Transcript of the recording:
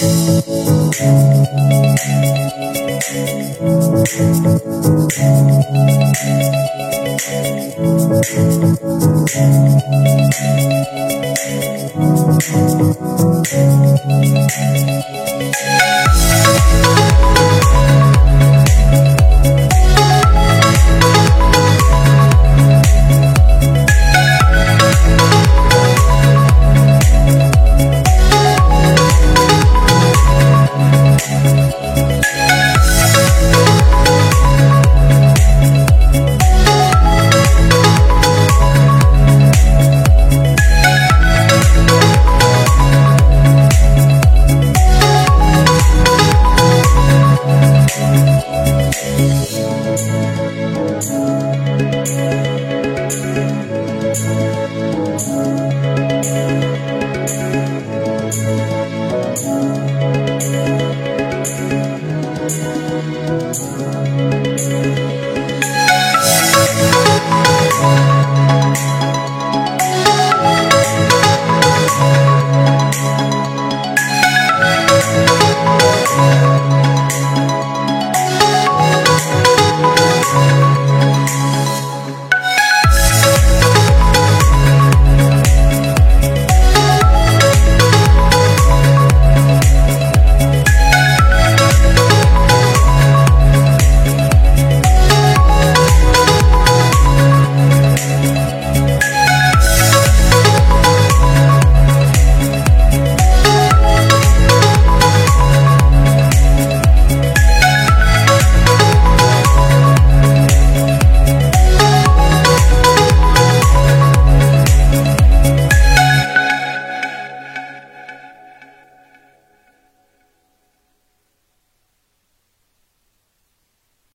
Thank Música